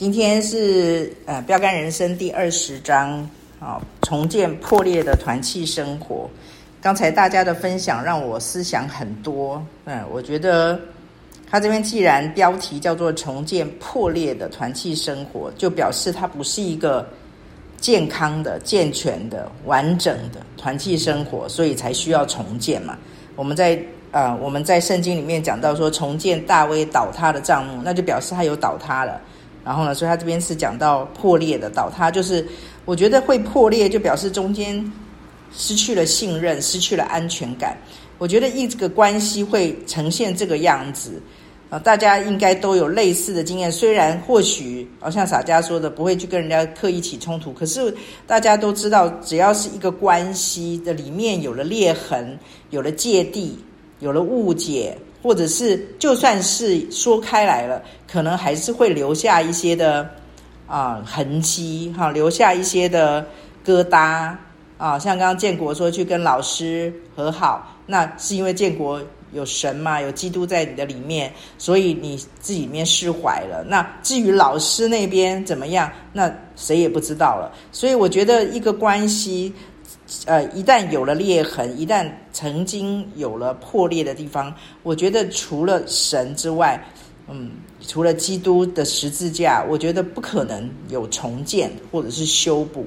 今天是呃标杆人生第二十章啊、重建破裂的团契生活。刚才大家的分享让我思想很多，嗯，我觉得他这边既然标题叫做重建破裂的团契生活，就表示它不是一个健康的、健全的、完整的团契生活，所以才需要重建嘛。我们在呃我们在圣经里面讲到说重建大卫倒塌的帐幕，那就表示他有倒塌了。然后呢，所以他这边是讲到破裂的倒塌，就是我觉得会破裂，就表示中间失去了信任，失去了安全感。我觉得一这个关系会呈现这个样子啊，大家应该都有类似的经验。虽然或许，好像洒家说的，不会去跟人家刻意起冲突，可是大家都知道，只要是一个关系的里面有了裂痕，有了芥蒂，有了误解。或者是就算是说开来了，可能还是会留下一些的啊、痕迹哈，留下一些的疙瘩啊。像刚刚建国说去跟老师和好，那是因为建国有神嘛，有基督在你的里面，所以你自己面释怀了。那至于老师那边怎么样，那谁也不知道了。所以我觉得一个关系。呃，一旦有了裂痕，一旦曾经有了破裂的地方，我觉得除了神之外，嗯，除了基督的十字架，我觉得不可能有重建或者是修补，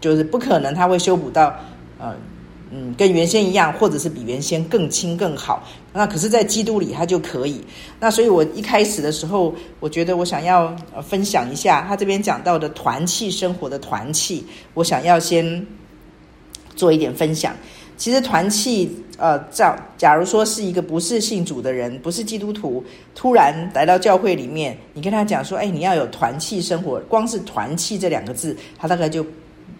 就是不可能他会修补到，呃，嗯，跟原先一样，或者是比原先更轻更好。那可是，在基督里他就可以。那所以我一开始的时候，我觉得我想要分享一下他这边讲到的团契生活的团契，我想要先。做一点分享，其实团契，呃，这假如说是一个不是信主的人，不是基督徒，突然来到教会里面，你跟他讲说，哎，你要有团契生活，光是团契这两个字，他大概就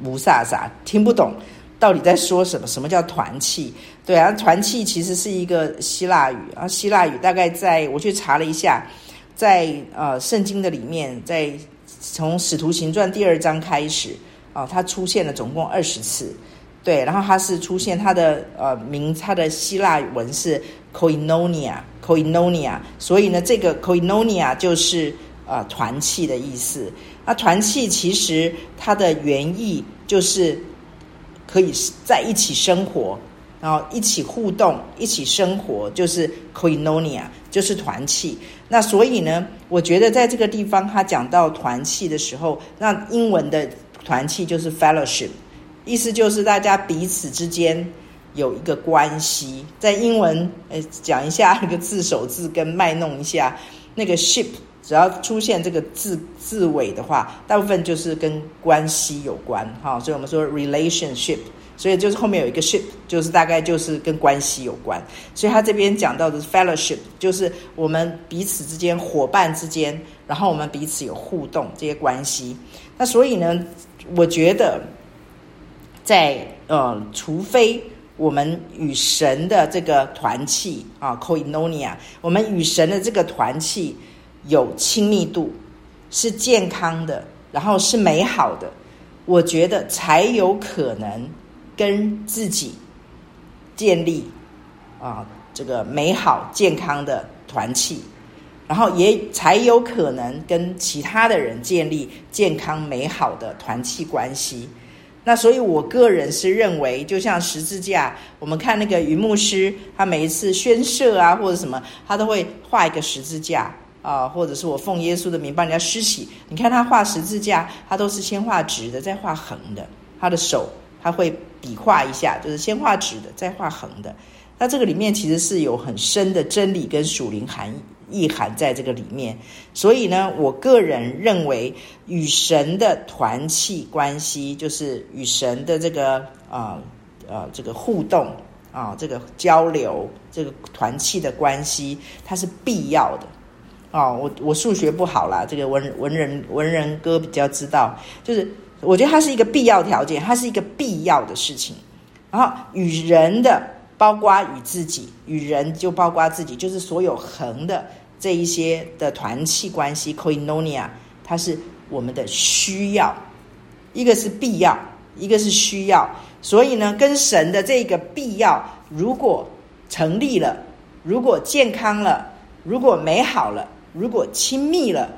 雾煞煞，听不懂到底在说什么，什么叫团契？对啊，团契其实是一个希腊语啊，希腊语大概在我去查了一下，在呃圣经的里面，在从使徒行传第二章开始啊，它出现了总共二十次。对，然后它是出现它的呃名，它的希腊文是 koinonia，koinonia，所以呢，这个 koinonia 就是呃团契的意思。那团契其实它的原意就是可以在一起生活，然后一起互动，一起生活，就是 koinonia，就是团契。那所以呢，我觉得在这个地方他讲到团契的时候，那英文的团契就是 fellowship。意思就是大家彼此之间有一个关系，在英文呃讲一下那个字首字根卖弄一下，那个 ship 只要出现这个字字尾的话，大部分就是跟关系有关哈，所以我们说 relationship，所以就是后面有一个 ship，就是大概就是跟关系有关，所以他这边讲到的 fellowship，就是我们彼此之间伙伴之间，然后我们彼此有互动这些关系，那所以呢，我觉得。在呃，除非我们与神的这个团契啊，koinonia，我们与神的这个团契有亲密度，是健康的，然后是美好的，我觉得才有可能跟自己建立啊这个美好健康的团契，然后也才有可能跟其他的人建立健康美好的团契关系。那所以，我个人是认为，就像十字架，我们看那个于牧师，他每一次宣设啊，或者什么，他都会画一个十字架啊，或者是我奉耶稣的名帮人家施洗。你看他画十字架，他都是先画直的，再画横的。他的手他会比划一下，就是先画直的，再画横的。那这个里面其实是有很深的真理跟属灵含义。意涵在这个里面，所以呢，我个人认为与神的团契关系，就是与神的这个啊呃，这个互动啊，这个交流，这个团契的关系，它是必要的啊。我我数学不好啦，这个文文人文人哥比较知道，就是我觉得它是一个必要条件，它是一个必要的事情。然后与人的，包括与自己，与人就包括自己，就是所有横的。这一些的团契关系，koinonia，它是我们的需要，一个是必要，一个是需要。所以呢，跟神的这个必要，如果成立了，如果健康了，如果美好了，如果亲密了，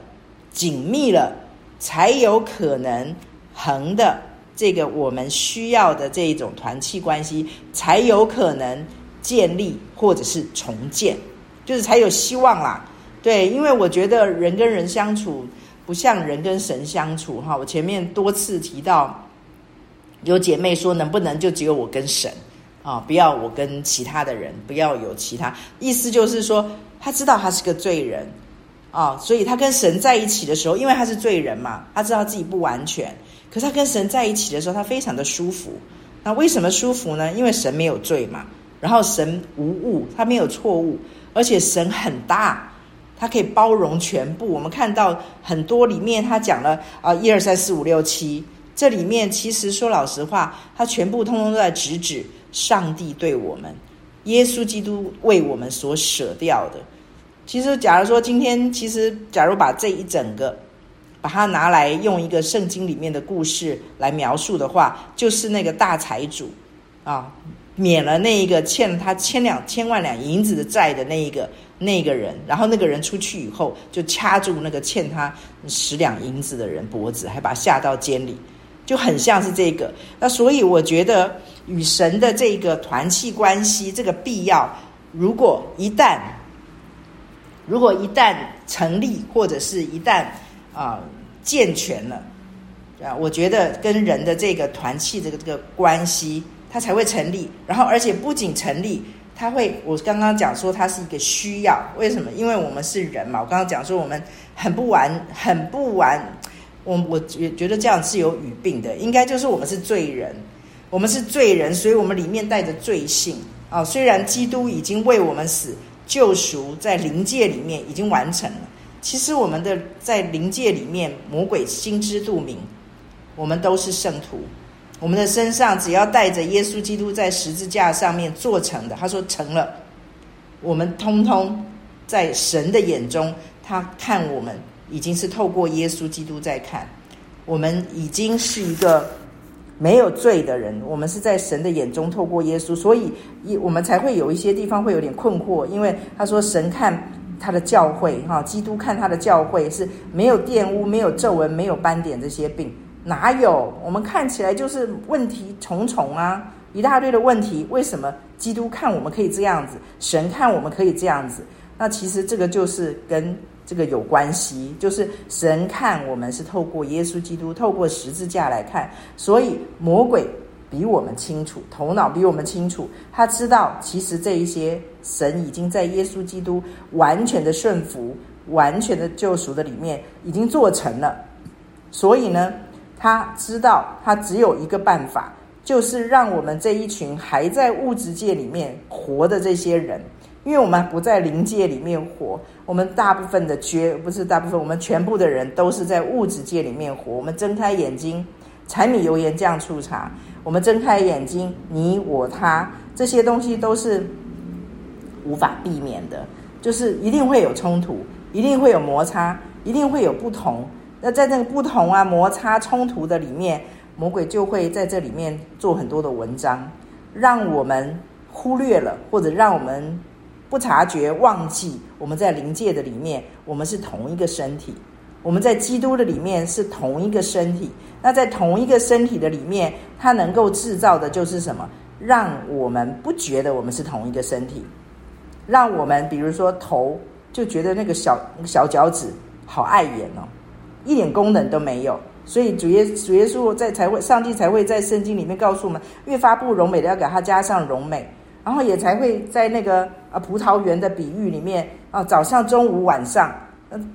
紧密了，才有可能横的这个我们需要的这一种团契关系，才有可能建立或者是重建，就是才有希望啦。对，因为我觉得人跟人相处不像人跟神相处哈。我前面多次提到，有姐妹说能不能就只有我跟神啊，不要我跟其他的人，不要有其他。意思就是说，他知道他是个罪人啊，所以他跟神在一起的时候，因为他是罪人嘛，他知道自己不完全，可是他跟神在一起的时候，他非常的舒服。那为什么舒服呢？因为神没有罪嘛，然后神无误，他没有错误，而且神很大。他可以包容全部。我们看到很多里面，他讲了啊，一二三四五六七。这里面其实说老实话，他全部通通都在直指上帝对我们，耶稣基督为我们所舍掉的。其实，假如说今天，其实假如把这一整个，把它拿来用一个圣经里面的故事来描述的话，就是那个大财主啊，免了那一个欠了他千两千万两银子的债的那一个。那个人，然后那个人出去以后，就掐住那个欠他十两银子的人脖子，还把他下到监里，就很像是这个。那所以我觉得与神的这个团契关系，这个必要，如果一旦，如果一旦成立，或者是一旦啊、健全了，啊，我觉得跟人的这个团契这个这个关系，它才会成立。然后，而且不仅成立。他会，我刚刚讲说他是一个需要，为什么？因为我们是人嘛。我刚刚讲说我们很不完，很不完。我我觉觉得这样是有语病的，应该就是我们是罪人，我们是罪人，所以我们里面带着罪性啊。虽然基督已经为我们死，救赎在灵界里面已经完成了，其实我们的在灵界里面，魔鬼心知肚明，我们都是圣徒。我们的身上只要带着耶稣基督在十字架上面做成的，他说成了，我们通通在神的眼中，他看我们已经是透过耶稣基督在看，我们已经是一个没有罪的人，我们是在神的眼中透过耶稣，所以一我们才会有一些地方会有点困惑，因为他说神看他的教会哈，基督看他的教会是没有玷污、没有皱纹、没有斑点这些病。哪有？我们看起来就是问题重重啊，一大堆的问题。为什么基督看我们可以这样子，神看我们可以这样子？那其实这个就是跟这个有关系，就是神看我们是透过耶稣基督，透过十字架来看，所以魔鬼比我们清楚，头脑比我们清楚，他知道其实这一些神已经在耶稣基督完全的顺服、完全的救赎的里面已经做成了，所以呢。他知道，他只有一个办法，就是让我们这一群还在物质界里面活的这些人，因为我们不在灵界里面活，我们大部分的绝不是大部分，我们全部的人都是在物质界里面活。我们睁开眼睛，柴米油盐酱醋茶；我们睁开眼睛，你我他这些东西都是无法避免的，就是一定会有冲突，一定会有摩擦，一定会有不同。那在那个不同啊、摩擦、冲突的里面，魔鬼就会在这里面做很多的文章，让我们忽略了，或者让我们不察觉、忘记我们在灵界的里面，我们是同一个身体；我们在基督的里面是同一个身体。那在同一个身体的里面，它能够制造的就是什么？让我们不觉得我们是同一个身体，让我们比如说头就觉得那个小小脚趾好碍眼哦。一点功能都没有，所以主耶主耶稣在才会，上帝才会在圣经里面告诉我们，越发不荣美的要给他加上荣美，然后也才会在那个啊葡萄园的比喻里面啊，早上、中午、晚上、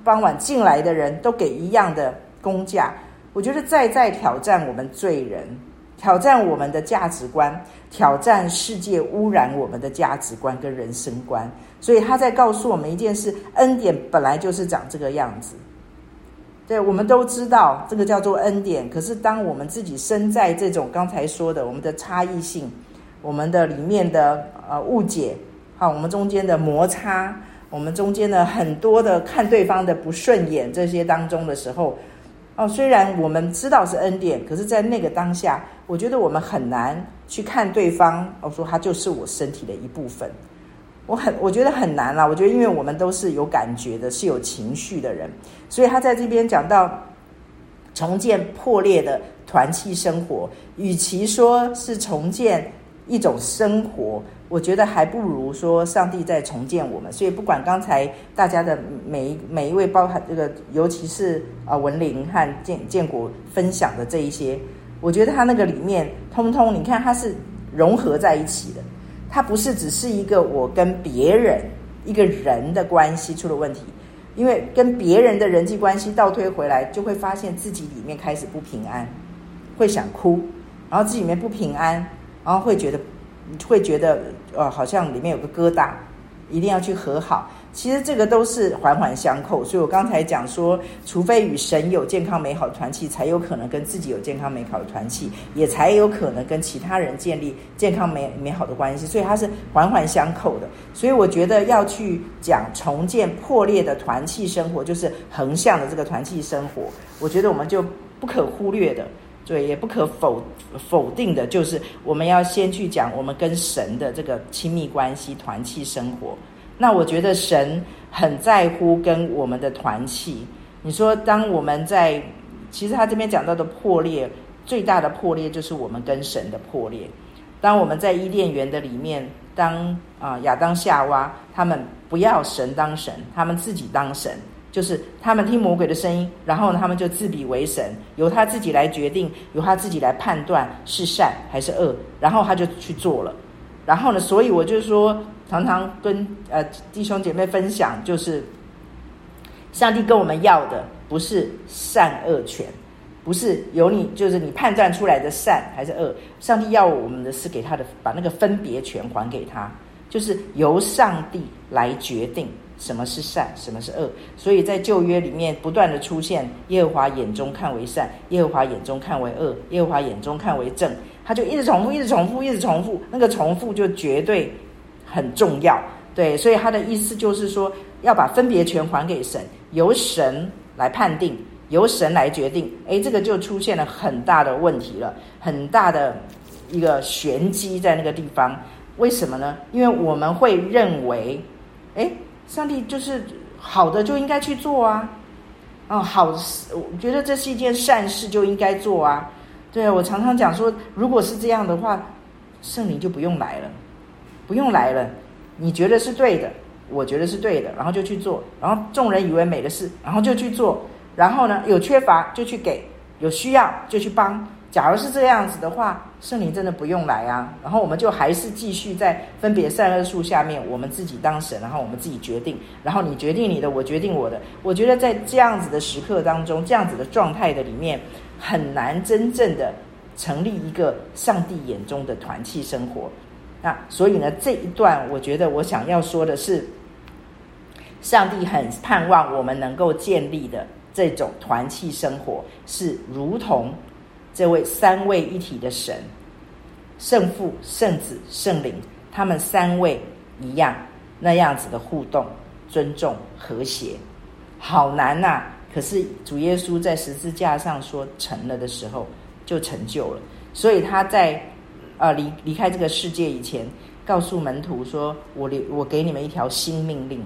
傍晚进来的人都给一样的工价。我觉得在在挑战我们罪人，挑战我们的价值观，挑战世界污染我们的价值观跟人生观。所以他在告诉我们一件事：恩典本来就是长这个样子。对，我们都知道这个叫做恩典。可是，当我们自己身在这种刚才说的我们的差异性，我们的里面的呃误解，好，我们中间的摩擦，我们中间的很多的看对方的不顺眼这些当中的时候，哦，虽然我们知道是恩典，可是，在那个当下，我觉得我们很难去看对方，我说他就是我身体的一部分。我很我觉得很难啦。我觉得因为我们都是有感觉的，是有情绪的人，所以他在这边讲到重建破裂的团契生活，与其说是重建一种生活。我觉得还不如说上帝在重建我们，所以不管刚才大家的每一每一位，包含这个，尤其是啊文玲和建建国分享的这一些，我觉得他那个里面通通，你看他是融合在一起的，他不是只是一个我跟别人一个人的关系出了问题，因为跟别人的人际关系倒推回来，就会发现自己里面开始不平安，会想哭，然后自己里面不平安，然后会觉得。你会觉得，呃，好像里面有个疙瘩，一定要去和好。其实这个都是环环相扣。所以我刚才讲说，除非与神有健康美好的团契，才有可能跟自己有健康美好的团契，也才有可能跟其他人建立健康美美好的关系。所以它是环环相扣的。所以我觉得要去讲重建破裂的团契生活，就是横向的这个团契生活。我觉得我们就不可忽略的。对，也不可否否定的，就是我们要先去讲我们跟神的这个亲密关系、团契生活。那我觉得神很在乎跟我们的团契。你说，当我们在，其实他这边讲到的破裂，最大的破裂就是我们跟神的破裂。当我们在伊甸园的里面，当啊、亚当夏娃他们不要神当神，他们自己当神。就是他们听魔鬼的声音，然后呢，他们就自比为神，由他自己来决定，由他自己来判断是善还是恶，然后他就去做了。然后呢，所以我就说，常常跟呃弟兄姐妹分享，就是上帝跟我们要的不是善恶权，不是由你就是你判断出来的善还是恶，上帝要我们的是给他的把那个分别权还给他，就是由上帝来决定。什么是善，什么是恶？所以在旧约里面不断的出现，耶和华眼中看为善，耶和华眼中看为恶，耶和华眼中看为正，他就一直重复，一直重复，一直重复。那个重复就绝对很重要，对。所以他的意思就是说，要把分别权还给神，由神来判定，由神来决定。诶，这个就出现了很大的问题了，很大的一个玄机在那个地方。为什么呢？因为我们会认为，诶。上帝就是好的就应该去做啊，哦，好，我觉得这是一件善事就应该做啊。对啊，我常常讲说，如果是这样的话，圣灵就不用来了，不用来了。你觉得是对的，我觉得是对的，然后就去做，然后众人以为美的事，然后就去做，然后呢，有缺乏就去给，有需要就去帮。假如是这样子的话，圣灵真的不用来啊，然后我们就还是继续在分别善恶树下面，我们自己当神，然后我们自己决定，然后你决定你的，我决定我的。我觉得在这样子的时刻当中，这样子的状态的里面，很难真正的成立一个上帝眼中的团契生活。那所以呢，这一段我觉得我想要说的是，上帝很盼望我们能够建立的这种团契生活，是如同。这位三位一体的神，圣父、圣子、圣灵，他们三位一样，那样子的互动、尊重、和谐，好难呐、可是主耶稣在十字架上说成了的时候，就成就了。所以他在呃离离开这个世界以前，告诉门徒说：“我留我给你们一条新命令。”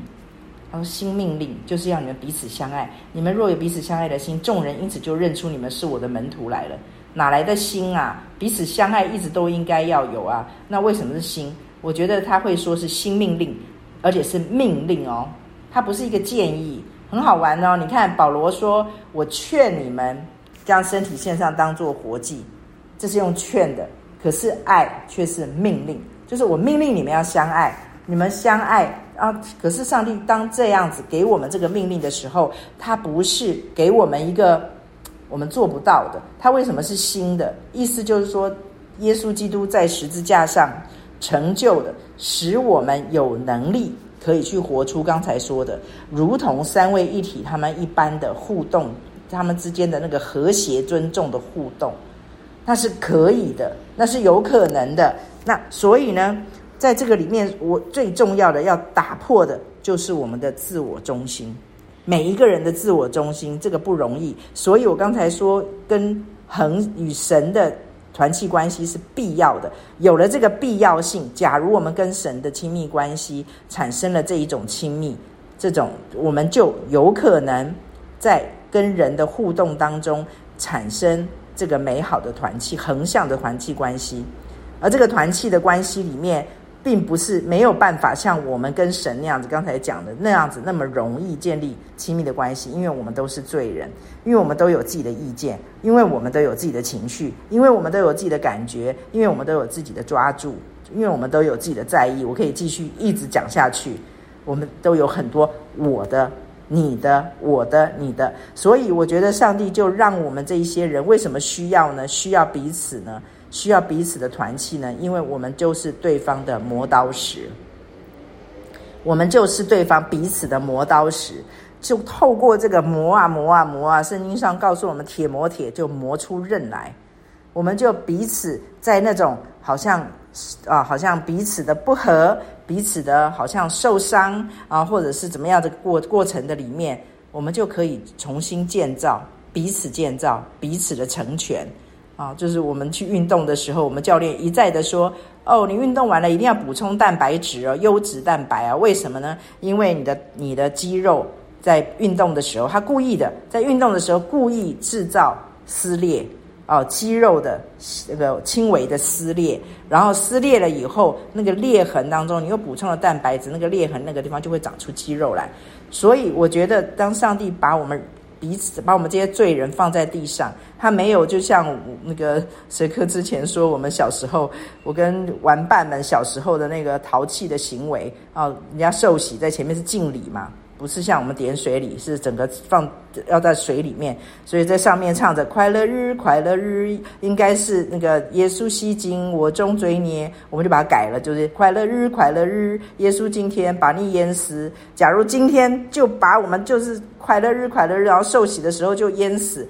他说：“新命令就是要你们彼此相爱。你们若有彼此相爱的心，众人因此就认出你们是我的门徒来了。”哪来的心啊？彼此相爱一直都应该要有啊。那为什么是心？我觉得他会说是新命令，而且是命令哦。它不是一个建议，很好玩哦。你看保罗说：“我劝你们将身体献上，当做活祭。”这是用劝的，可是爱却是命令，就是我命令你们要相爱。你们相爱啊，可是上帝当这样子给我们这个命令的时候，他不是给我们一个。我们做不到的，它为什么是新的？意思就是说，耶稣基督在十字架上成就的，使我们有能力可以去活出刚才说的，如同三位一体他们一般的互动，他们之间的那个和谐、尊重的互动，那是可以的，那是有可能的。那所以呢，在这个里面，我最重要的要打破的就是我们的自我中心。每一个人的自我中心，这个不容易。所以我刚才说，跟恒与神的团契关系是必要的。有了这个必要性，假如我们跟神的亲密关系产生了这一种亲密，这种我们就有可能在跟人的互动当中产生这个美好的团契、横向的团契关系。而这个团契的关系里面，并不是没有办法像我们跟神那样子，刚才讲的那样子那么容易建立亲密的关系，因为我们都是罪人，因为我们都有自己的意见，因为我们都有自己的情绪，因为我们都有自己的感觉，因为我们都有自己的抓住，因为我们都有自己的在意。我可以继续一直讲下去，我们都有很多我的、你的、我的、你的，所以我觉得上帝就让我们这一些人为什么需要呢？需要彼此呢？需要彼此的团契呢，因为我们就是对方的磨刀石，我们就是对方彼此的磨刀石，就透过这个磨啊磨啊磨啊，圣经上告诉我们，铁磨铁就磨出刃来，我们就彼此在那种好像啊，好像彼此的不和，彼此的好像受伤啊，或者是怎么样的过过程的里面，我们就可以重新建造，彼此建造，彼此的成全。啊，就是我们去运动的时候，我们教练一再的说：“哦，你运动完了一定要补充蛋白质哦，优质蛋白啊。为什么呢？因为你的你的肌肉在运动的时候，他故意的在运动的时候故意制造撕裂哦，肌肉的那个轻微的撕裂，然后撕裂了以后，那个裂痕当中，你又补充了蛋白质，那个裂痕那个地方就会长出肌肉来。所以我觉得，当上帝把我们。彼此把我们这些罪人放在地上，他没有就像那个谁科之前说，我们小时候，我跟玩伴们小时候的那个淘气的行为啊，人家受洗在前面是敬礼嘛。不是像我们点水里，是整个放要在水里面，所以在上面唱着快乐日，快乐日，应该是那个耶稣吸睛我众罪孽，我们就把它改了，就是快乐日，快乐日，耶稣今天把你淹死。假如今天就把我们就是快乐日，快乐日，然后受洗的时候就淹死。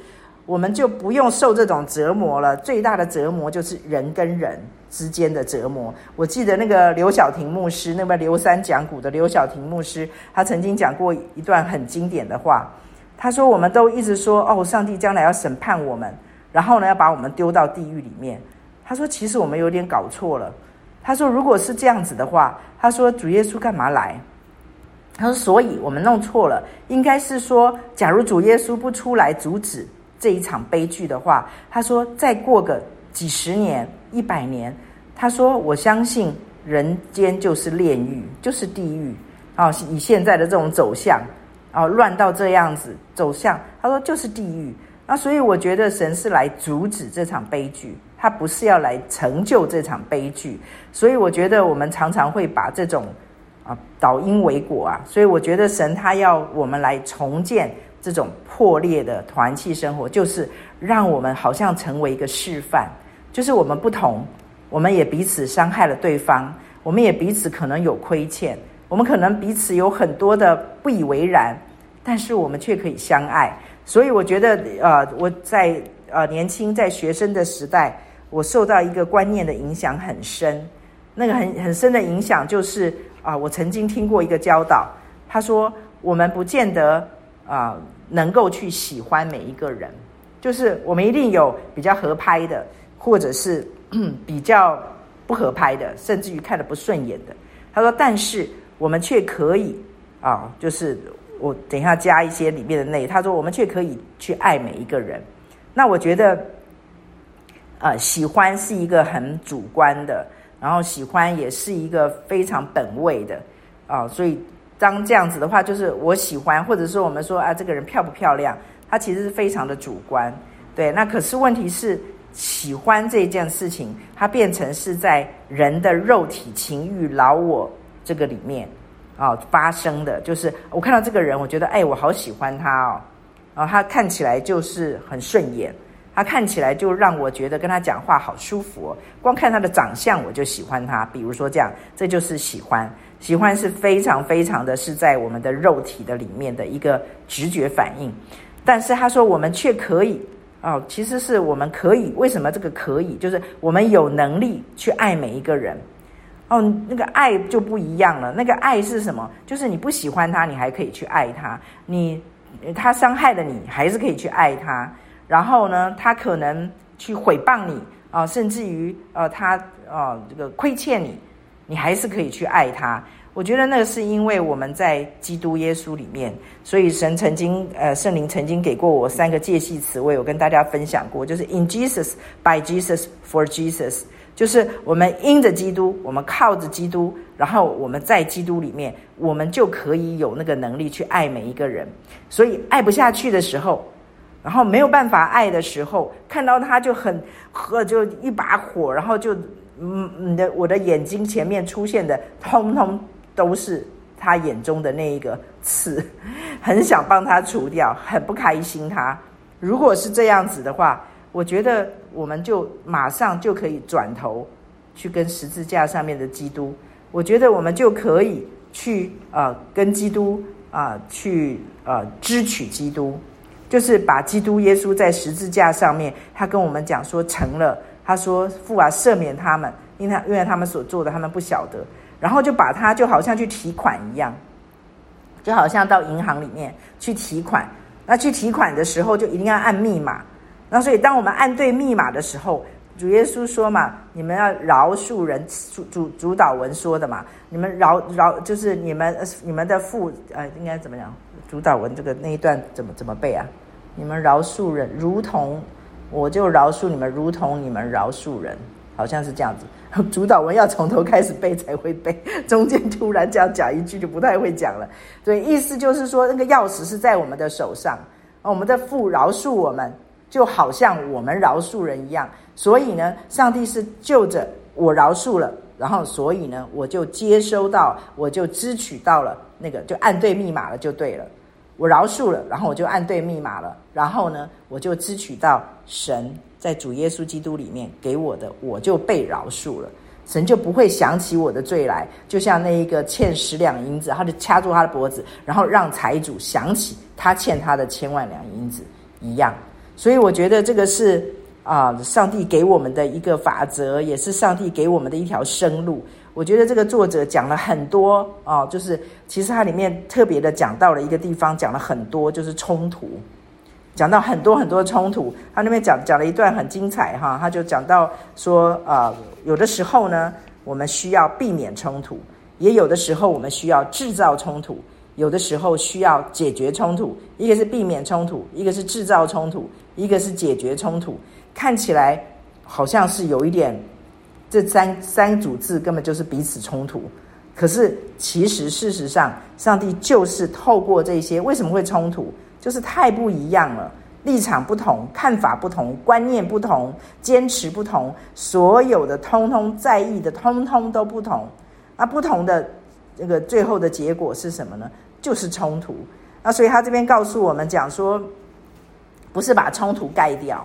我们就不用受这种折磨了。最大的折磨就是人跟人之间的折磨。我记得那个刘晓婷牧师，那边刘三讲古的刘晓婷牧师，他曾经讲过一段很经典的话。他说：“我们都一直说，哦，上帝将来要审判我们，然后呢，要把我们丢到地狱里面。”他说：“其实我们有点搞错了。”他说：“如果是这样子的话，他说主耶稣干嘛来？”他说：“所以我们弄错了，应该是说，假如主耶稣不出来阻止。”这一场悲剧的话，他说再过个几十年、一百年，他说我相信人间就是炼狱，就是地狱啊！以现在的这种走向啊，乱到这样子走向，他说就是地狱。那所以我觉得神是来阻止这场悲剧，他不是要来成就这场悲剧。所以我觉得我们常常会把这种啊倒因为果啊，所以我觉得神他要我们来重建。这种破裂的团契生活，就是让我们好像成为一个示范，就是我们不同，我们也彼此伤害了对方，我们也彼此可能有亏欠，我们可能彼此有很多的不以为然，但是我们却可以相爱。所以我觉得，呃，我在呃年轻在学生的时代，我受到一个观念的影响很深，那个很很深的影响就是啊，我曾经听过一个教导，他说我们不见得。啊，能够去喜欢每一个人，就是我们一定有比较合拍的，或者是 比较不合拍的，甚至于看得不顺眼的。他说，但是我们却可以啊，就是我等一下加一些里面的内。他说，我们却可以去爱每一个人。那我觉得，呃，喜欢是一个很主观的，然后喜欢也是一个非常本位的啊，所以。当这样子的话，就是我喜欢，或者说我们说啊，这个人漂不漂亮，他其实是非常的主观，对。那可是问题是，喜欢这件事情，它变成是在人的肉体情欲老我这个里面啊、发生的，就是我看到这个人，我觉得哎，我好喜欢他哦，然后他看起来就是很顺眼，他看起来就让我觉得跟他讲话好舒服哦，光看他的长相我就喜欢他，比如说这样，这就是喜欢。喜欢是非常非常的是在我们的肉体的里面的一个直觉反应，但是他说我们却可以哦，其实是我们可以，为什么这个可以？就是我们有能力去爱每一个人哦，那个爱就不一样了。那个爱是什么？就是你不喜欢他，你还可以去爱他；你他伤害了你，还是可以去爱他。然后呢，他可能去诽谤你啊，甚至于呃他啊这个亏欠你，你还是可以去爱他。我觉得那个是因为我们在基督耶稣里面，所以神曾经呃圣灵曾经给过我三个介系词，我有跟大家分享过，就是 in Jesus, by Jesus, for Jesus，就是我们因着基督，我们靠着基督，然后我们在基督里面，我们就可以有那个能力去爱每一个人。所以爱不下去的时候，然后没有办法爱的时候，看到他就很和就一把火，然后就嗯你的我的眼睛前面出现的通通。都是他眼中的那一个刺，很想帮他除掉，很不开心他。如果是这样子的话，我觉得我们就马上就可以转头去跟十字架上面的基督，我觉得我们就可以去呃跟基督啊、呃、去呃支取基督，就是把基督耶稣在十字架上面，他跟我们讲说成了，他说父啊赦免他们，因他因为他们所做的他们不晓得。然后就把它就好像去提款一样，就好像到银行里面去提款。那去提款的时候就一定要按密码。那所以当我们按对密码的时候，主耶稣说嘛：“你们要饶恕人。”主主主祷文说的嘛：“你们饶饶，就是你们你们的父呃，应该怎么讲？主导文这个那一段怎么怎么背啊？你们饶恕人，如同我就饶恕你们，如同你们饶恕人，好像是这样子。”主导文要从头开始背才会背，中间突然这样讲一句就不太会讲了。对，意思就是说那个钥匙是在我们的手上，我们的父饶恕我们，就好像我们饶恕人一样。所以呢，上帝是就着我饶恕了，然后所以呢，我就接收到，我就支取到了那个，就按对密码了，就对了。我饶恕了，然后我就按对密码了，然后呢，我就支取到神。在主耶稣基督里面给我的，我就被饶恕了，神就不会想起我的罪来，就像那一个欠十两银子，他就掐住他的脖子，然后让财主想起他欠他的千万两银子一样。所以我觉得这个是啊、上帝给我们的一个法则，也是上帝给我们的一条生路。我觉得这个作者讲了很多啊、就是其实他里面特别的讲到了一个地方，讲了很多就是冲突。讲到很多很多冲突，他那边讲讲了一段很精彩哈，他就讲到说，呃，有的时候呢，我们需要避免冲突，也有的时候我们需要制造冲突，有的时候需要解决冲突，一个是避免冲突，一个是制造冲突，一个是解决冲突，看起来好像是有一点，这三三组字根本就是彼此冲突，可是其实事实上，上帝就是透过这些，为什么会冲突？就是太不一样了，立场不同，看法不同，观念不同，坚持不同，所有的通通在意的通通都不同。那不同的这个最后的结果是什么呢？就是冲突。那所以他这边告诉我们讲说，不是把冲突盖掉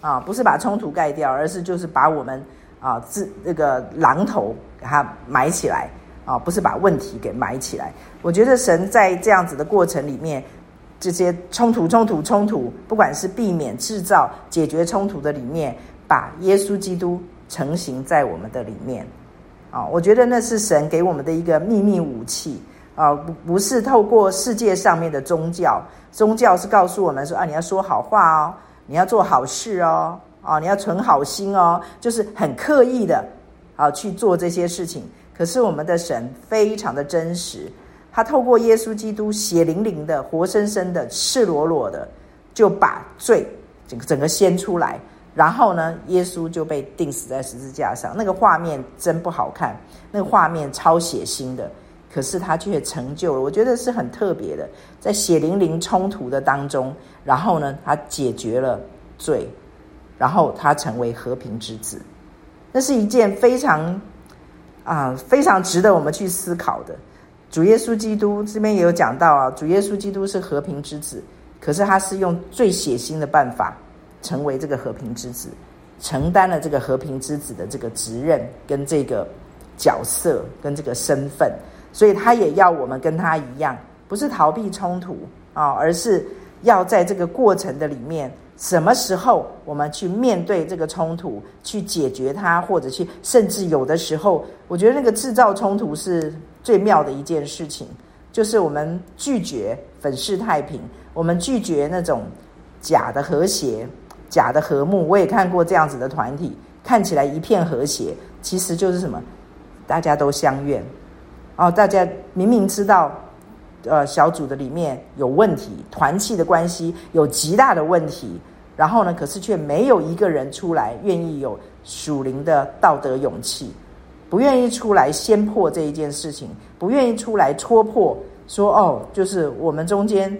啊，不是把冲突盖掉，而是就是把我们啊自这个榔头给它埋起来啊，不是把问题给埋起来。我觉得神在这样子的过程里面。这些冲突、冲突、冲突，不管是避免、制造、解决冲突的里面，把耶稣基督成型在我们的里面，啊，我觉得那是神给我们的一个秘密武器啊，不不是透过世界上面的宗教，宗教是告诉我们说啊，你要说好话哦，你要做好事哦，啊，你要存好心哦，就是很刻意的啊去做这些事情。可是我们的神非常的真实。他透过耶稣基督血淋淋的、活生生的、赤裸裸的，就把罪整个整个掀出来，然后呢，耶稣就被钉死在十字架上。那个画面真不好看，那个画面超血腥的，可是他却成就了，我觉得是很特别的，在血淋淋冲突的当中，然后呢，他解决了罪，然后他成为和平之子。那是一件非常啊、非常值得我们去思考的。主耶稣基督这边也有讲到啊，主耶稣基督是和平之子，可是他是用最血腥的办法成为这个和平之子，承担了这个和平之子的这个责任跟这个角色跟这个身份，所以他也要我们跟他一样，不是逃避冲突啊，而是要在这个过程的里面，什么时候我们去面对这个冲突，去解决它，或者去甚至有的时候，我觉得那个制造冲突是。最妙的一件事情，就是我们拒绝粉饰太平，我们拒绝那种假的和谐、假的和睦。我也看过这样子的团体，看起来一片和谐，其实就是什么？大家都相怨。哦，大家明明知道，呃，小组的里面有问题，团契的关系有极大的问题，然后呢，可是却没有一个人出来愿意有属灵的道德勇气，不愿意出来先破这一件事情，不愿意出来戳破，说哦，就是我们中间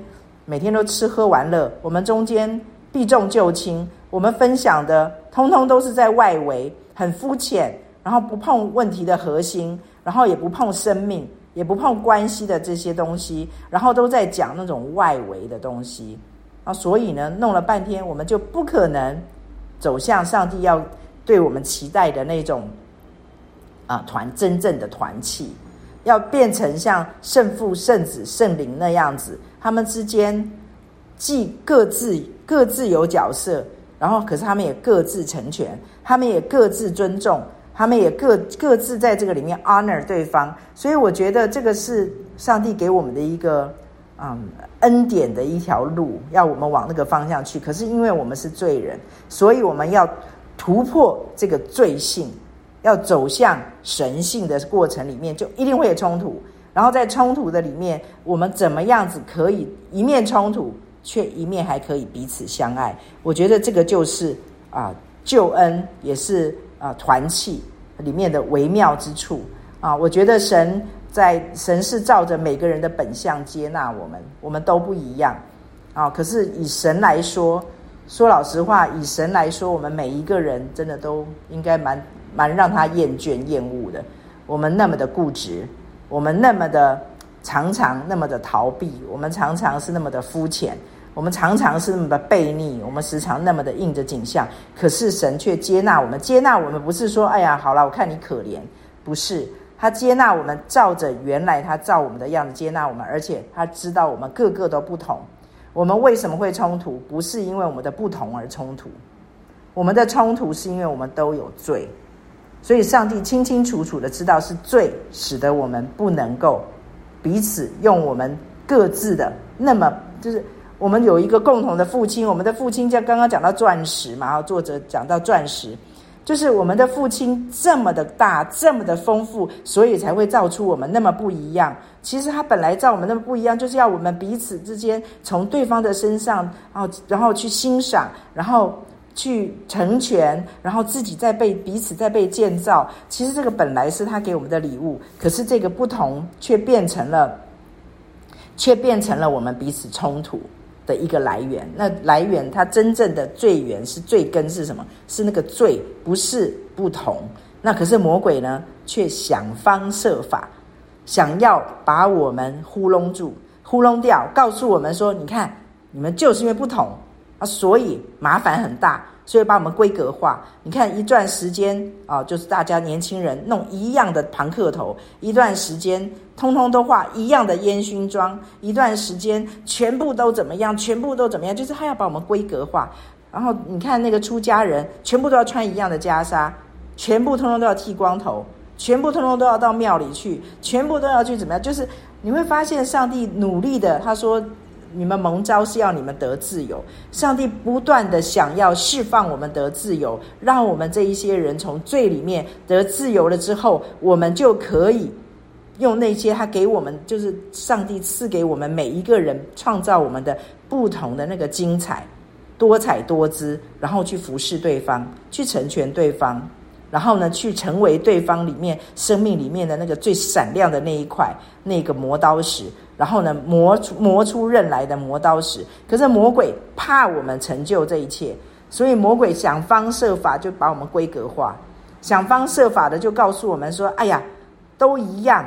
每天都吃喝玩乐，我们中间避重就轻，我们分享的通通都是在外围，很肤浅，然后不碰问题的核心。然后也不碰生命，也不碰关系的这些东西，然后都在讲那种外围的东西啊，所以呢，弄了半天，我们就不可能走向上帝要对我们期待的那种啊团真正的团契，要变成像圣父、圣子、圣灵那样子，他们之间既各自各自有角色，然后可是他们也各自成全，他们也各自尊重。他们也各各自在这个里面 honor 对方，所以我觉得这个是上帝给我们的一个嗯恩典的一条路，要我们往那个方向去。可是因为我们是罪人，所以我们要突破这个罪性，要走向神性的过程里面，就一定会有冲突。然后在冲突的里面，我们怎么样子可以一面冲突，却一面还可以彼此相爱？我觉得这个就是啊救恩，也是。啊，团契里面的微妙之处啊，我觉得神在神是照着每个人的本相接纳我们，我们都不一样啊。可是以神来说，说老实话，以神来说，我们每一个人真的都应该蛮蛮让他厌倦厌恶的。我们那么的固执，我们那么的常常那么的逃避，我们常常是那么的肤浅。我们常常是那么的悖逆，我们时常那么的应着景象，可是神却接纳我们。接纳我们不是说，哎呀，好了，我看你可怜，不是。他接纳我们，照着原来他照我们的样子接纳我们，而且他知道我们个个都不同。我们为什么会冲突？不是因为我们的不同而冲突，我们的冲突是因为我们都有罪。所以上帝清清楚楚的知道是罪，使得我们不能够彼此用我们各自的那么就是。我们有一个共同的父亲，我们的父亲像刚刚讲到钻石嘛，然后作者讲到钻石，就是我们的父亲这么的大，这么的丰富，所以才会造出我们那么不一样。其实他本来造我们那么不一样，就是要我们彼此之间从对方的身上，然后然后去欣赏，然后去成全，然后自己再被彼此再被建造。其实这个本来是他给我们的礼物，可是这个不同却变成了，却变成了我们彼此冲突的一个来源，那来源它真正的罪源是罪根是什么？是那个罪，不是不同。那可是魔鬼呢，却想方设法，想要把我们糊弄住、糊弄掉，告诉我们说：你看，你们就是因为不同啊，所以麻烦很大。所以把我们规格化，你看一段时间啊，就是大家年轻人弄一样的庞克头，一段时间通通都画一样的烟熏妆，一段时间全部都怎么样，全部都怎么样，就是他要把我们规格化。然后你看那个出家人，全部都要穿一样的袈裟，全部通通都要剃光头，全部通通都要到庙里去，全部都要去怎么样？就是你会发现上帝努力的，他说。你们蒙召是要你们得自由，上帝不断的想要释放我们得自由，让我们这一些人从罪里面得自由了之后，我们就可以用那些他给我们，就是上帝赐给我们每一个人创造我们的不同的那个精彩、多彩多姿，然后去服侍对方，去成全对方，然后呢，去成为对方里面生命里面的那个最闪亮的那一块，那个磨刀石。然后呢，磨出磨出刃来的磨刀石。可是魔鬼怕我们成就这一切，所以魔鬼想方设法就把我们规格化，想方设法的就告诉我们说：“哎呀，都一样，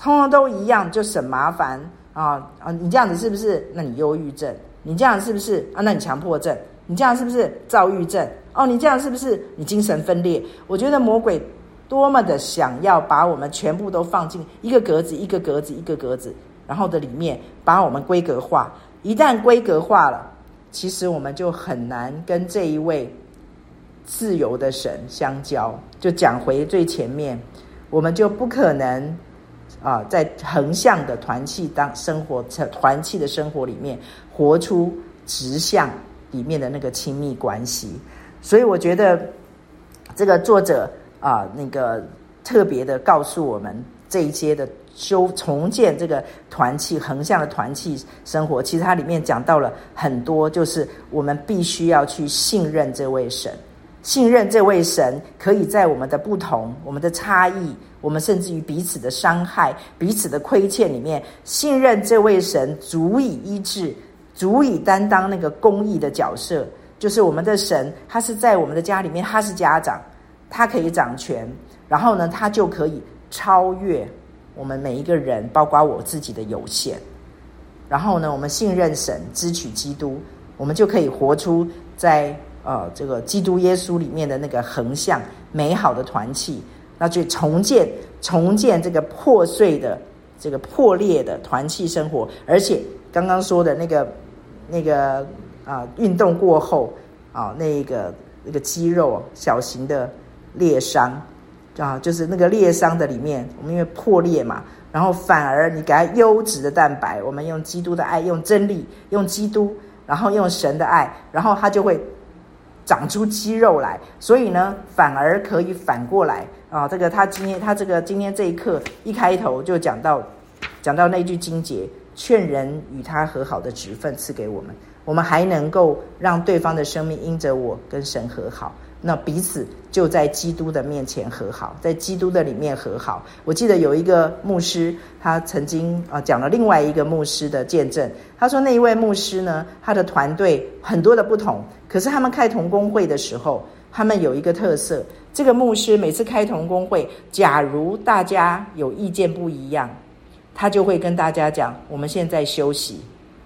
通通都一样，就省麻烦啊啊！你这样子是不是？那你忧郁症？你这样是不是啊？那你强迫症？你这样是不是躁郁症？哦，你这样是不是你精神分裂？我觉得魔鬼多么的想要把我们全部都放进一个格子，一个格子，一个格子。”然后的里面把我们规格化，一旦规格化了，其实我们就很难跟这一位自由的神相交。就讲回最前面，我们就不可能啊，在横向的团契当生活，团契的生活里面活出直向里面的那个亲密关系。所以我觉得这个作者啊，那个特别的告诉我们这一些的修重建这个团契横向的团契生活，其实它里面讲到了很多，就是我们必须要去信任这位神，信任这位神可以在我们的不同、我们的差异、我们甚至于彼此的伤害、彼此的亏欠里面，信任这位神足以医治，足以担当那个公义的角色。就是我们的神，他是在我们的家里面，他是家长，他可以掌权，然后呢，他就可以超越我们每一个人，包括我自己的有限。然后呢，我们信任神，支取基督，我们就可以活出在呃这个基督耶稣里面的那个横向美好的团契，那就重建重建这个破碎的这个破裂的团契生活，而且刚刚说的那个那个。啊，运动过后啊，那个那个肌肉小型的裂伤啊，就是那个裂伤的里面，我们因为破裂嘛，然后反而你给它优质的蛋白，我们用基督的爱，用真理，用基督，然后用神的爱，然后它就会长出肌肉来。所以呢，反而可以反过来啊，这个他今天他这个今天这一课一开头就讲到讲到那句经节，劝人与他和好的职分赐给我们。我们还能够让对方的生命因着我跟神和好，那彼此就在基督的面前和好，在基督的里面和好。我记得有一个牧师，他曾经啊讲了另外一个牧师的见证。他说那一位牧师呢，他的团队很多的不同，可是他们开同工会的时候，他们有一个特色。这个牧师每次开同工会，假如大家有意见不一样，他就会跟大家讲：我们现在休息。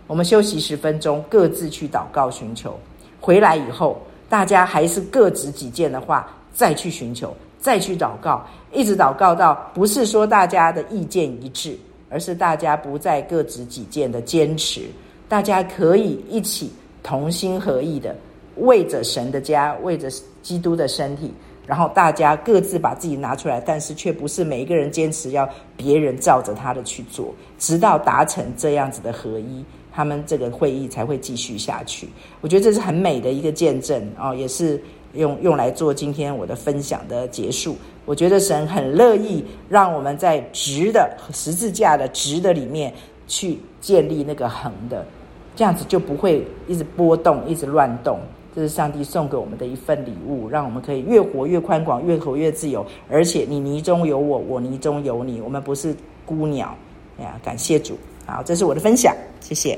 我们休息十分钟，各自去祷告寻求。回来以后，大家还是各执己见的话，再去寻求，再去祷告，一直祷告到不是说大家的意见一致，而是大家不再各执己见的坚持，大家可以一起同心合意的为着神的家，为着基督的身体，然后大家各自把自己拿出来，但是却不是每一个人坚持要别人照着他的去做，直到达成这样子的合一。他们这个会议才会继续下去，我觉得这是很美的一个见证哦，也是用用来做今天我的分享的结束。我觉得神很乐意让我们在直的十字架的直的里面去建立那个横的，这样子就不会一直波动，一直乱动。这是上帝送给我们的一份礼物，让我们可以越活越宽广，越活越自由。而且你泥中有我，我泥中有你，我们不是孤鸟。哎呀，感谢主。好，这是我的分享，谢谢。